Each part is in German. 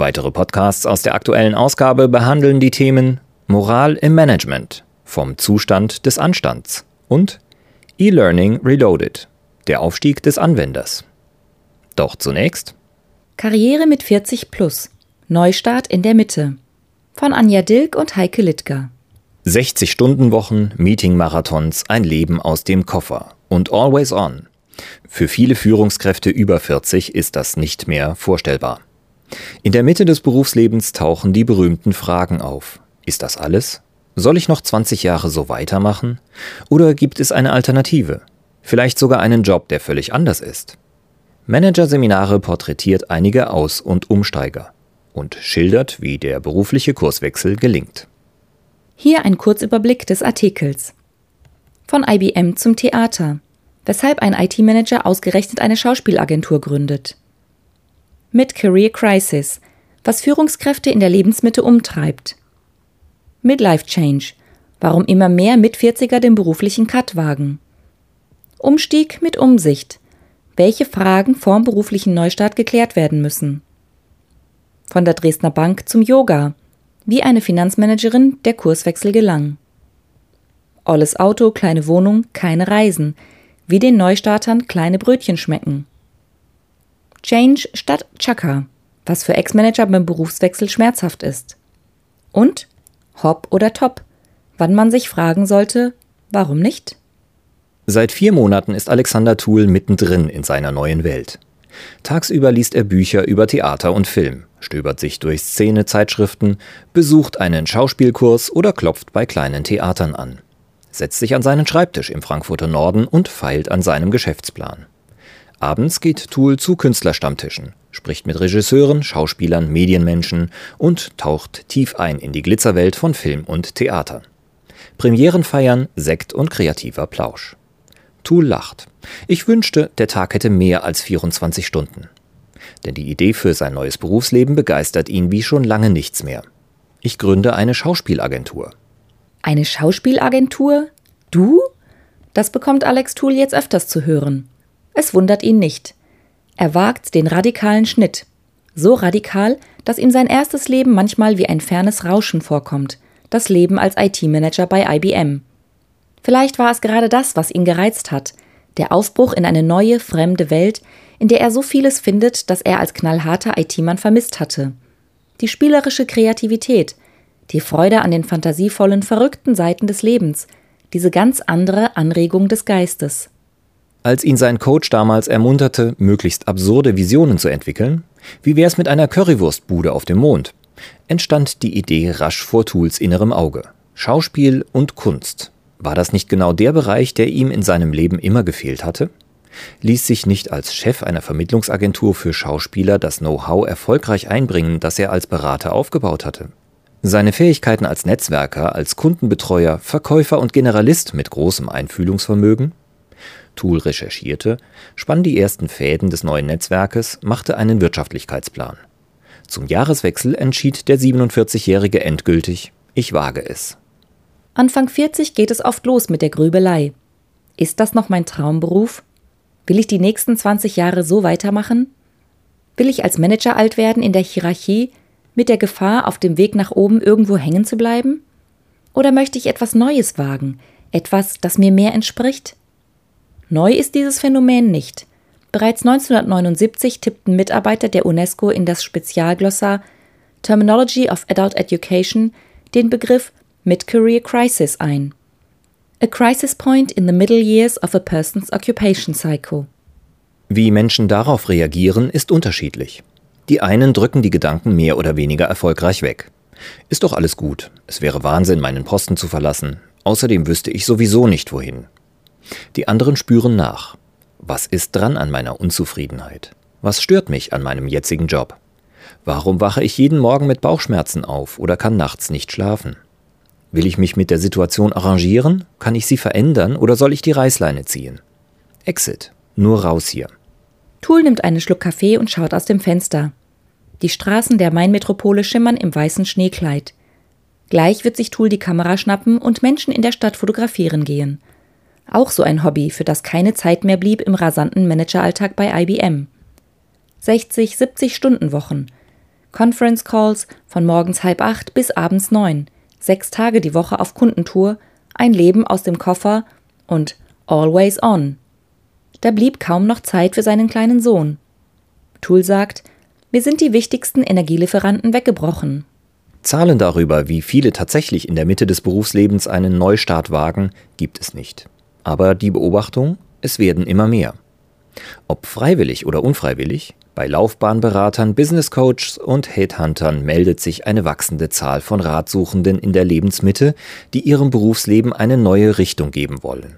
Weitere Podcasts aus der aktuellen Ausgabe behandeln die Themen Moral im Management, vom Zustand des Anstands und E-Learning Reloaded, der Aufstieg des Anwenders. Doch zunächst Karriere mit 40 plus. Neustart in der Mitte. Von Anja Dilk und Heike Littger. 60-Stunden-Wochen, Meeting-Marathons, ein Leben aus dem Koffer und always on. Für viele Führungskräfte über 40 ist das nicht mehr vorstellbar. In der Mitte des Berufslebens tauchen die berühmten Fragen auf. Ist das alles? Soll ich noch 20 Jahre so weitermachen? Oder gibt es eine Alternative? Vielleicht sogar einen Job, der völlig anders ist? Managerseminare porträtiert einige Aus- und Umsteiger und schildert, wie der berufliche Kurswechsel gelingt. Hier ein Kurzüberblick des Artikels. Von IBM zum Theater. Weshalb ein IT-Manager ausgerechnet eine Schauspielagentur gründet mit Career Crisis, was Führungskräfte in der Lebensmitte umtreibt. Midlife Change, warum immer mehr Mit-40er den beruflichen Cut wagen. Umstieg mit Umsicht, welche Fragen vorm beruflichen Neustart geklärt werden müssen. Von der Dresdner Bank zum Yoga, wie eine Finanzmanagerin der Kurswechsel gelang. Olles Auto, kleine Wohnung, keine Reisen, wie den Neustartern kleine Brötchen schmecken. Change statt Chaka, was für Ex-Manager beim Berufswechsel schmerzhaft ist. Und Hop oder Top, wann man sich fragen sollte, warum nicht? Seit vier Monaten ist Alexander Thuhl mittendrin in seiner neuen Welt. Tagsüber liest er Bücher über Theater und Film, stöbert sich durch Szenezeitschriften, besucht einen Schauspielkurs oder klopft bei kleinen Theatern an, setzt sich an seinen Schreibtisch im Frankfurter Norden und feilt an seinem Geschäftsplan. Abends geht Tool zu Künstlerstammtischen, spricht mit Regisseuren, Schauspielern, Medienmenschen und taucht tief ein in die Glitzerwelt von Film und Theater. Premieren feiern, Sekt und kreativer Plausch. Tool lacht. Ich wünschte, der Tag hätte mehr als 24 Stunden. Denn die Idee für sein neues Berufsleben begeistert ihn wie schon lange nichts mehr. Ich gründe eine Schauspielagentur. Eine Schauspielagentur? Du? Das bekommt Alex Tool jetzt öfters zu hören. Es wundert ihn nicht. Er wagt den radikalen Schnitt. So radikal, dass ihm sein erstes Leben manchmal wie ein fernes Rauschen vorkommt, das Leben als IT-Manager bei IBM. Vielleicht war es gerade das, was ihn gereizt hat, der Aufbruch in eine neue, fremde Welt, in der er so vieles findet, das er als knallharter IT-Mann vermisst hatte. Die spielerische Kreativität, die Freude an den fantasievollen, verrückten Seiten des Lebens, diese ganz andere Anregung des Geistes. Als ihn sein Coach damals ermunterte, möglichst absurde Visionen zu entwickeln, wie wär's mit einer Currywurstbude auf dem Mond, entstand die Idee rasch vor Tools innerem Auge. Schauspiel und Kunst. War das nicht genau der Bereich, der ihm in seinem Leben immer gefehlt hatte? Ließ sich nicht als Chef einer Vermittlungsagentur für Schauspieler das Know-how erfolgreich einbringen, das er als Berater aufgebaut hatte? Seine Fähigkeiten als Netzwerker, als Kundenbetreuer, Verkäufer und Generalist mit großem Einfühlungsvermögen Tool recherchierte, spann die ersten Fäden des neuen Netzwerkes, machte einen Wirtschaftlichkeitsplan. Zum Jahreswechsel entschied der 47-Jährige endgültig, ich wage es. Anfang 40 geht es oft los mit der Grübelei. Ist das noch mein Traumberuf? Will ich die nächsten 20 Jahre so weitermachen? Will ich als Manager alt werden in der Hierarchie mit der Gefahr, auf dem Weg nach oben irgendwo hängen zu bleiben? Oder möchte ich etwas Neues wagen, etwas, das mir mehr entspricht? Neu ist dieses Phänomen nicht. Bereits 1979 tippten Mitarbeiter der UNESCO in das Spezialglossar Terminology of Adult Education den Begriff Mid-Career Crisis ein. A crisis point in the middle years of a person's occupation cycle. Wie Menschen darauf reagieren, ist unterschiedlich. Die einen drücken die Gedanken mehr oder weniger erfolgreich weg. Ist doch alles gut. Es wäre Wahnsinn, meinen Posten zu verlassen. Außerdem wüsste ich sowieso nicht wohin. Die anderen spüren nach. Was ist dran an meiner Unzufriedenheit? Was stört mich an meinem jetzigen Job? Warum wache ich jeden Morgen mit Bauchschmerzen auf oder kann nachts nicht schlafen? Will ich mich mit der Situation arrangieren? Kann ich sie verändern oder soll ich die Reißleine ziehen? Exit. Nur raus hier. Tool nimmt einen Schluck Kaffee und schaut aus dem Fenster. Die Straßen der Mainmetropole schimmern im weißen Schneekleid. Gleich wird sich Tool die Kamera schnappen und Menschen in der Stadt fotografieren gehen. Auch so ein Hobby, für das keine Zeit mehr blieb im rasanten Manageralltag bei IBM. 60, 70 Stunden Wochen. Conference Calls von morgens halb acht bis abends neun. Sechs Tage die Woche auf Kundentour, ein Leben aus dem Koffer und always on. Da blieb kaum noch Zeit für seinen kleinen Sohn. Tool sagt, wir sind die wichtigsten Energielieferanten weggebrochen. Zahlen darüber, wie viele tatsächlich in der Mitte des Berufslebens einen Neustart wagen, gibt es nicht. Aber die Beobachtung, es werden immer mehr. Ob freiwillig oder unfreiwillig, bei Laufbahnberatern, Business Coaches und Headhuntern meldet sich eine wachsende Zahl von Ratsuchenden in der Lebensmitte, die ihrem Berufsleben eine neue Richtung geben wollen.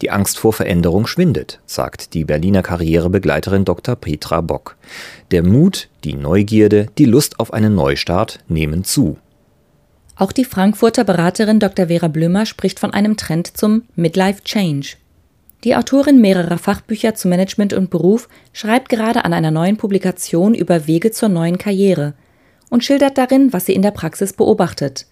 Die Angst vor Veränderung schwindet, sagt die Berliner Karrierebegleiterin Dr. Petra Bock. Der Mut, die Neugierde, die Lust auf einen Neustart nehmen zu. Auch die Frankfurter Beraterin Dr. Vera Blömer spricht von einem Trend zum Midlife Change. Die Autorin mehrerer Fachbücher zu Management und Beruf schreibt gerade an einer neuen Publikation über Wege zur neuen Karriere und schildert darin, was sie in der Praxis beobachtet.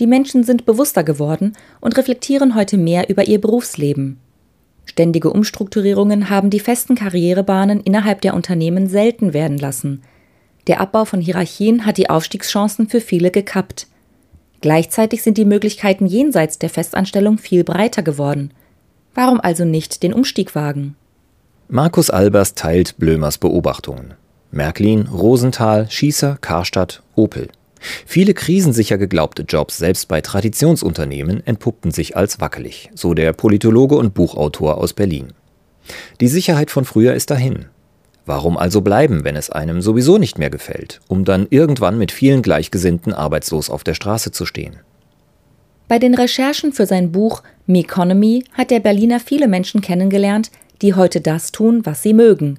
Die Menschen sind bewusster geworden und reflektieren heute mehr über ihr Berufsleben. Ständige Umstrukturierungen haben die festen Karrierebahnen innerhalb der Unternehmen selten werden lassen. Der Abbau von Hierarchien hat die Aufstiegschancen für viele gekappt. Gleichzeitig sind die Möglichkeiten jenseits der Festanstellung viel breiter geworden. Warum also nicht den Umstieg wagen? Markus Albers teilt Blömers Beobachtungen. Märklin, Rosenthal, Schießer, Karstadt, Opel. Viele krisensicher geglaubte Jobs, selbst bei Traditionsunternehmen, entpuppten sich als wackelig, so der Politologe und Buchautor aus Berlin. Die Sicherheit von früher ist dahin. Warum also bleiben, wenn es einem sowieso nicht mehr gefällt, um dann irgendwann mit vielen Gleichgesinnten arbeitslos auf der Straße zu stehen? Bei den Recherchen für sein Buch Meconomy hat der Berliner viele Menschen kennengelernt, die heute das tun, was sie mögen.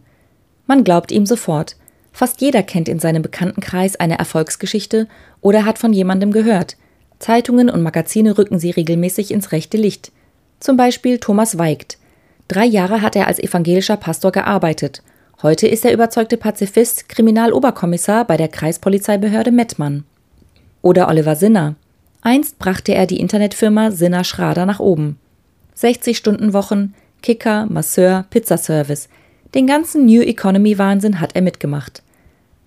Man glaubt ihm sofort, Fast jeder kennt in seinem Bekanntenkreis eine Erfolgsgeschichte oder hat von jemandem gehört. Zeitungen und Magazine rücken sie regelmäßig ins rechte Licht. Zum Beispiel Thomas Weigt. Drei Jahre hat er als evangelischer Pastor gearbeitet. Heute ist er überzeugte Pazifist, Kriminaloberkommissar bei der Kreispolizeibehörde Mettmann. Oder Oliver Sinner. Einst brachte er die Internetfirma Sinner Schrader nach oben. 60 Stunden Wochen, Kicker, Masseur, Pizzaservice – den ganzen New Economy Wahnsinn hat er mitgemacht.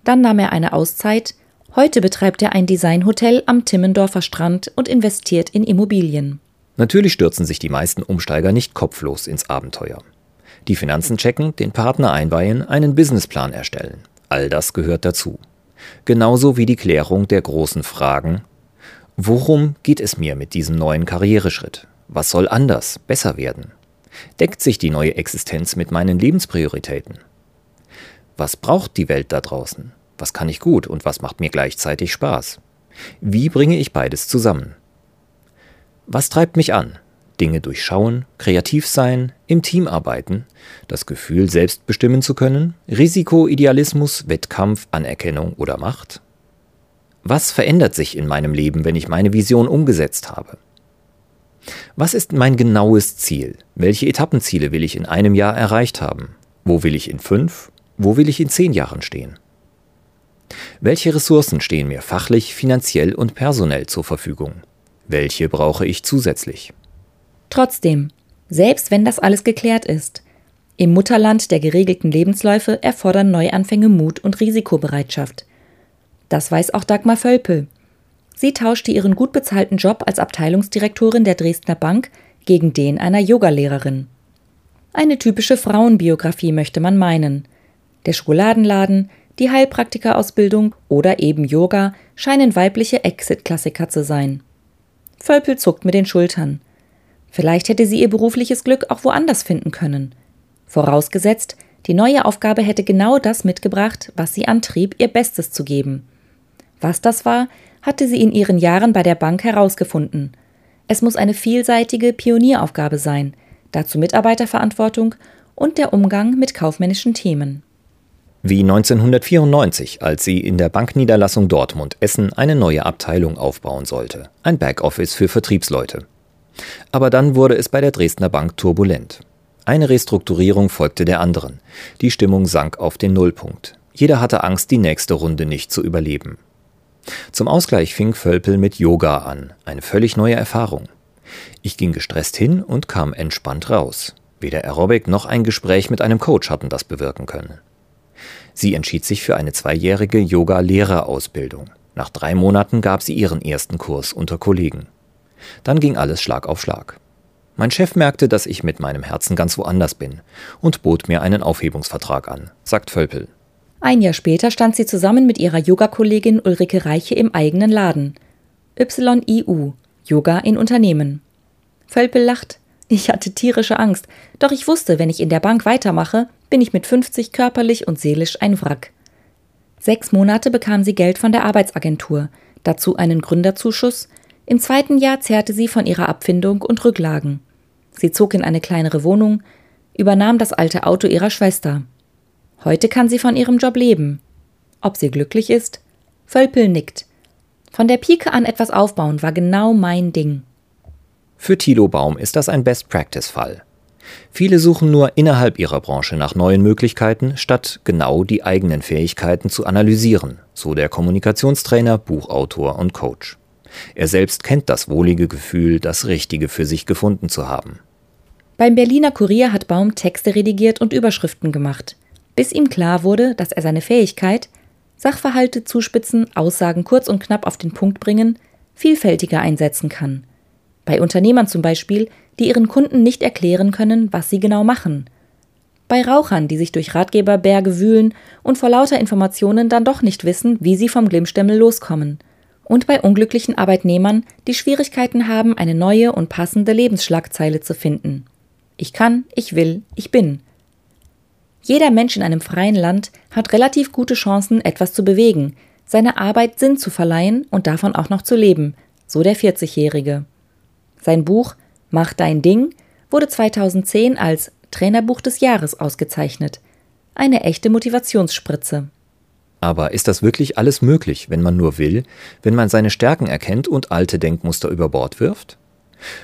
Dann nahm er eine Auszeit. Heute betreibt er ein Designhotel am Timmendorfer Strand und investiert in Immobilien. Natürlich stürzen sich die meisten Umsteiger nicht kopflos ins Abenteuer. Die Finanzen checken, den Partner einweihen, einen Businessplan erstellen. All das gehört dazu. Genauso wie die Klärung der großen Fragen. Worum geht es mir mit diesem neuen Karriereschritt? Was soll anders, besser werden? Deckt sich die neue Existenz mit meinen Lebensprioritäten? Was braucht die Welt da draußen? Was kann ich gut und was macht mir gleichzeitig Spaß? Wie bringe ich beides zusammen? Was treibt mich an? Dinge durchschauen, kreativ sein, im Team arbeiten, das Gefühl, selbst bestimmen zu können, Risiko, Idealismus, Wettkampf, Anerkennung oder Macht? Was verändert sich in meinem Leben, wenn ich meine Vision umgesetzt habe? Was ist mein genaues Ziel? Welche Etappenziele will ich in einem Jahr erreicht haben? Wo will ich in fünf? Wo will ich in zehn Jahren stehen? Welche Ressourcen stehen mir fachlich, finanziell und personell zur Verfügung? Welche brauche ich zusätzlich? Trotzdem, selbst wenn das alles geklärt ist, im Mutterland der geregelten Lebensläufe erfordern Neuanfänge Mut und Risikobereitschaft. Das weiß auch Dagmar Völpel, Sie tauschte ihren gut bezahlten Job als Abteilungsdirektorin der Dresdner Bank gegen den einer Yogalehrerin. Eine typische Frauenbiografie möchte man meinen. Der Schokoladenladen, die Heilpraktikerausbildung oder eben Yoga scheinen weibliche Exit-Klassiker zu sein. Völpel zuckt mit den Schultern. Vielleicht hätte sie ihr berufliches Glück auch woanders finden können. Vorausgesetzt, die neue Aufgabe hätte genau das mitgebracht, was sie antrieb, ihr Bestes zu geben. Was das war, hatte sie in ihren Jahren bei der Bank herausgefunden. Es muss eine vielseitige Pionieraufgabe sein, dazu Mitarbeiterverantwortung und der Umgang mit kaufmännischen Themen. Wie 1994, als sie in der Bankniederlassung Dortmund Essen eine neue Abteilung aufbauen sollte, ein Backoffice für Vertriebsleute. Aber dann wurde es bei der Dresdner Bank turbulent. Eine Restrukturierung folgte der anderen. Die Stimmung sank auf den Nullpunkt. Jeder hatte Angst, die nächste Runde nicht zu überleben. Zum Ausgleich fing Völpel mit Yoga an, eine völlig neue Erfahrung. Ich ging gestresst hin und kam entspannt raus. Weder Aerobic noch ein Gespräch mit einem Coach hatten das bewirken können. Sie entschied sich für eine zweijährige Yoga-Lehrerausbildung. Nach drei Monaten gab sie ihren ersten Kurs unter Kollegen. Dann ging alles Schlag auf Schlag. Mein Chef merkte, dass ich mit meinem Herzen ganz woanders bin und bot mir einen Aufhebungsvertrag an, sagt Völpel. Ein Jahr später stand sie zusammen mit ihrer Yogakollegin Ulrike Reiche im eigenen Laden. YIU, Yoga in Unternehmen. Völpel lacht. Ich hatte tierische Angst, doch ich wusste, wenn ich in der Bank weitermache, bin ich mit 50 körperlich und seelisch ein Wrack. Sechs Monate bekam sie Geld von der Arbeitsagentur, dazu einen Gründerzuschuss, im zweiten Jahr zehrte sie von ihrer Abfindung und Rücklagen. Sie zog in eine kleinere Wohnung, übernahm das alte Auto ihrer Schwester. Heute kann sie von ihrem Job leben. Ob sie glücklich ist? Völpel nickt. Von der Pike an etwas aufbauen war genau mein Ding. Für Thilo Baum ist das ein Best-Practice-Fall. Viele suchen nur innerhalb ihrer Branche nach neuen Möglichkeiten, statt genau die eigenen Fähigkeiten zu analysieren, so der Kommunikationstrainer, Buchautor und Coach. Er selbst kennt das wohlige Gefühl, das Richtige für sich gefunden zu haben. Beim Berliner Kurier hat Baum Texte redigiert und Überschriften gemacht, bis ihm klar wurde, dass er seine Fähigkeit, Sachverhalte zuspitzen, Aussagen kurz und knapp auf den Punkt bringen, vielfältiger einsetzen kann. Bei Unternehmern zum Beispiel, die ihren Kunden nicht erklären können, was sie genau machen. Bei Rauchern, die sich durch Ratgeberberge wühlen und vor lauter Informationen dann doch nicht wissen, wie sie vom Glimmstemmel loskommen – und bei unglücklichen Arbeitnehmern, die Schwierigkeiten haben, eine neue und passende Lebensschlagzeile zu finden. Ich kann, ich will, ich bin. Jeder Mensch in einem freien Land hat relativ gute Chancen, etwas zu bewegen, seiner Arbeit Sinn zu verleihen und davon auch noch zu leben, so der 40-Jährige. Sein Buch Mach dein Ding wurde 2010 als Trainerbuch des Jahres ausgezeichnet. Eine echte Motivationsspritze. Aber ist das wirklich alles möglich, wenn man nur will, wenn man seine Stärken erkennt und alte Denkmuster über Bord wirft?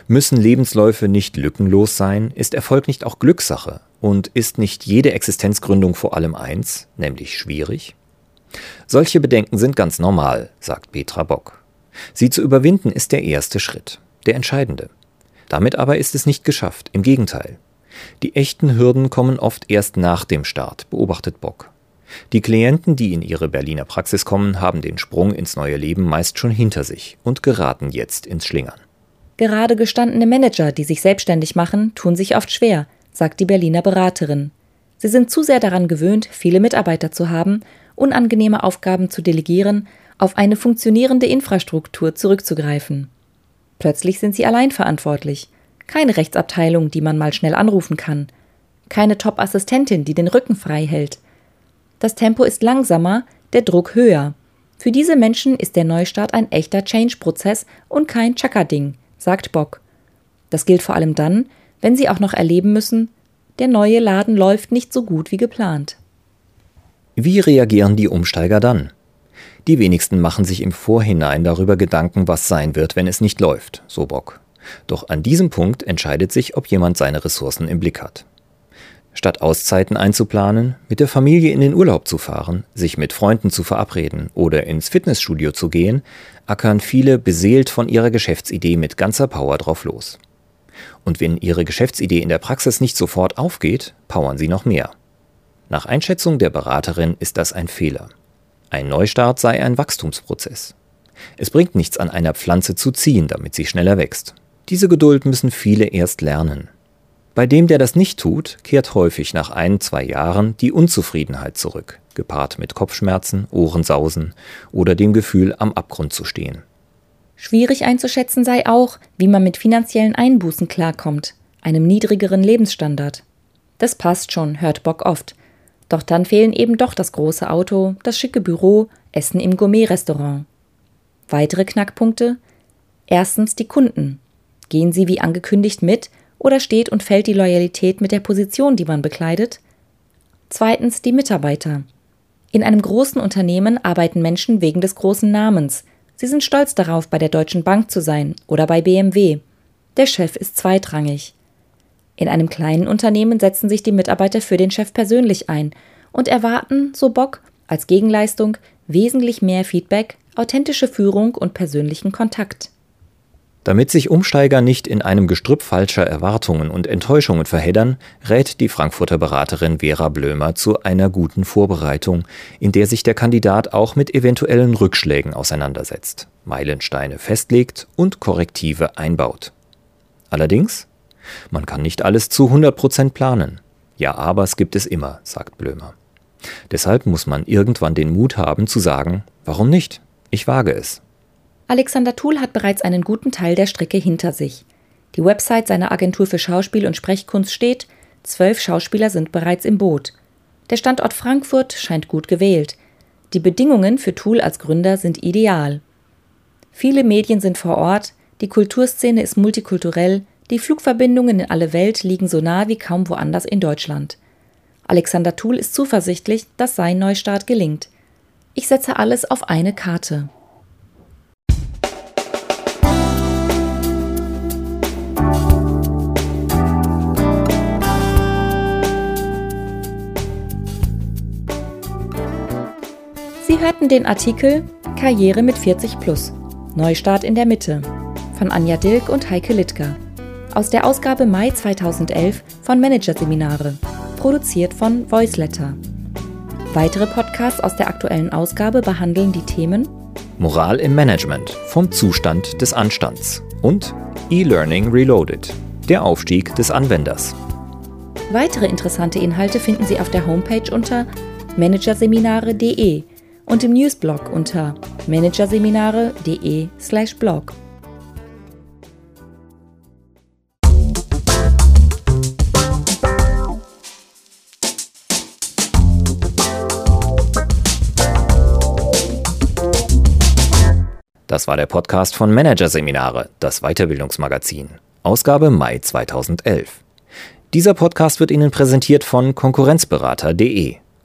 Müssen Lebensläufe nicht lückenlos sein? Ist Erfolg nicht auch Glückssache? Und ist nicht jede Existenzgründung vor allem eins, nämlich schwierig? Solche Bedenken sind ganz normal, sagt Petra Bock. Sie zu überwinden ist der erste Schritt, der entscheidende. Damit aber ist es nicht geschafft, im Gegenteil. Die echten Hürden kommen oft erst nach dem Start, beobachtet Bock. Die Klienten, die in ihre Berliner Praxis kommen, haben den Sprung ins neue Leben meist schon hinter sich und geraten jetzt ins Schlingern. Gerade gestandene Manager, die sich selbstständig machen, tun sich oft schwer, sagt die Berliner Beraterin. Sie sind zu sehr daran gewöhnt, viele Mitarbeiter zu haben, unangenehme Aufgaben zu delegieren, auf eine funktionierende Infrastruktur zurückzugreifen. Plötzlich sind sie allein verantwortlich. Keine Rechtsabteilung, die man mal schnell anrufen kann. Keine Top-Assistentin, die den Rücken frei hält. Das Tempo ist langsamer, der Druck höher. Für diese Menschen ist der Neustart ein echter Change-Prozess und kein Chaka-Ding, sagt Bock. Das gilt vor allem dann, wenn sie auch noch erleben müssen, der neue Laden läuft nicht so gut wie geplant. Wie reagieren die Umsteiger dann? Die wenigsten machen sich im Vorhinein darüber Gedanken, was sein wird, wenn es nicht läuft, so Bock. Doch an diesem Punkt entscheidet sich, ob jemand seine Ressourcen im Blick hat. Statt Auszeiten einzuplanen, mit der Familie in den Urlaub zu fahren, sich mit Freunden zu verabreden oder ins Fitnessstudio zu gehen, ackern viele beseelt von ihrer Geschäftsidee mit ganzer Power drauf los. Und wenn ihre Geschäftsidee in der Praxis nicht sofort aufgeht, powern sie noch mehr. Nach Einschätzung der Beraterin ist das ein Fehler. Ein Neustart sei ein Wachstumsprozess. Es bringt nichts an einer Pflanze zu ziehen, damit sie schneller wächst. Diese Geduld müssen viele erst lernen. Bei dem, der das nicht tut, kehrt häufig nach ein, zwei Jahren die Unzufriedenheit zurück, gepaart mit Kopfschmerzen, Ohrensausen oder dem Gefühl, am Abgrund zu stehen. Schwierig einzuschätzen sei auch, wie man mit finanziellen Einbußen klarkommt, einem niedrigeren Lebensstandard. Das passt schon, hört Bock oft. Doch dann fehlen eben doch das große Auto, das schicke Büro, Essen im Gourmet-Restaurant. Weitere Knackpunkte? Erstens die Kunden. Gehen sie wie angekündigt mit oder steht und fällt die Loyalität mit der Position, die man bekleidet? Zweitens die Mitarbeiter. In einem großen Unternehmen arbeiten Menschen wegen des großen Namens. Sie sind stolz darauf, bei der Deutschen Bank zu sein oder bei BMW. Der Chef ist zweitrangig. In einem kleinen Unternehmen setzen sich die Mitarbeiter für den Chef persönlich ein und erwarten, so Bock, als Gegenleistung wesentlich mehr Feedback, authentische Führung und persönlichen Kontakt. Damit sich Umsteiger nicht in einem Gestrüpp falscher Erwartungen und Enttäuschungen verheddern, rät die Frankfurter Beraterin Vera Blömer zu einer guten Vorbereitung, in der sich der Kandidat auch mit eventuellen Rückschlägen auseinandersetzt, Meilensteine festlegt und Korrektive einbaut. Allerdings, man kann nicht alles zu 100 Prozent planen. Ja, aber es gibt es immer, sagt Blömer. Deshalb muss man irgendwann den Mut haben zu sagen, warum nicht? Ich wage es. Alexander Thuhl hat bereits einen guten Teil der Strecke hinter sich. Die Website seiner Agentur für Schauspiel und Sprechkunst steht, zwölf Schauspieler sind bereits im Boot. Der Standort Frankfurt scheint gut gewählt. Die Bedingungen für Thuhl als Gründer sind ideal. Viele Medien sind vor Ort, die Kulturszene ist multikulturell, die Flugverbindungen in alle Welt liegen so nah wie kaum woanders in Deutschland. Alexander Thuhl ist zuversichtlich, dass sein Neustart gelingt. Ich setze alles auf eine Karte. Hörten den Artikel Karriere mit 40 plus. Neustart in der Mitte von Anja Dilk und Heike Littger. Aus der Ausgabe Mai 2011 von Managerseminare, produziert von Voiceletter. Weitere Podcasts aus der aktuellen Ausgabe behandeln die Themen Moral im Management vom Zustand des Anstands und E-Learning Reloaded, der Aufstieg des Anwenders. Weitere interessante Inhalte finden Sie auf der Homepage unter managerseminare.de und im Newsblog unter managerseminare.de/blog. Das war der Podcast von Managerseminare, das Weiterbildungsmagazin. Ausgabe Mai 2011. Dieser Podcast wird Ihnen präsentiert von Konkurrenzberater.de.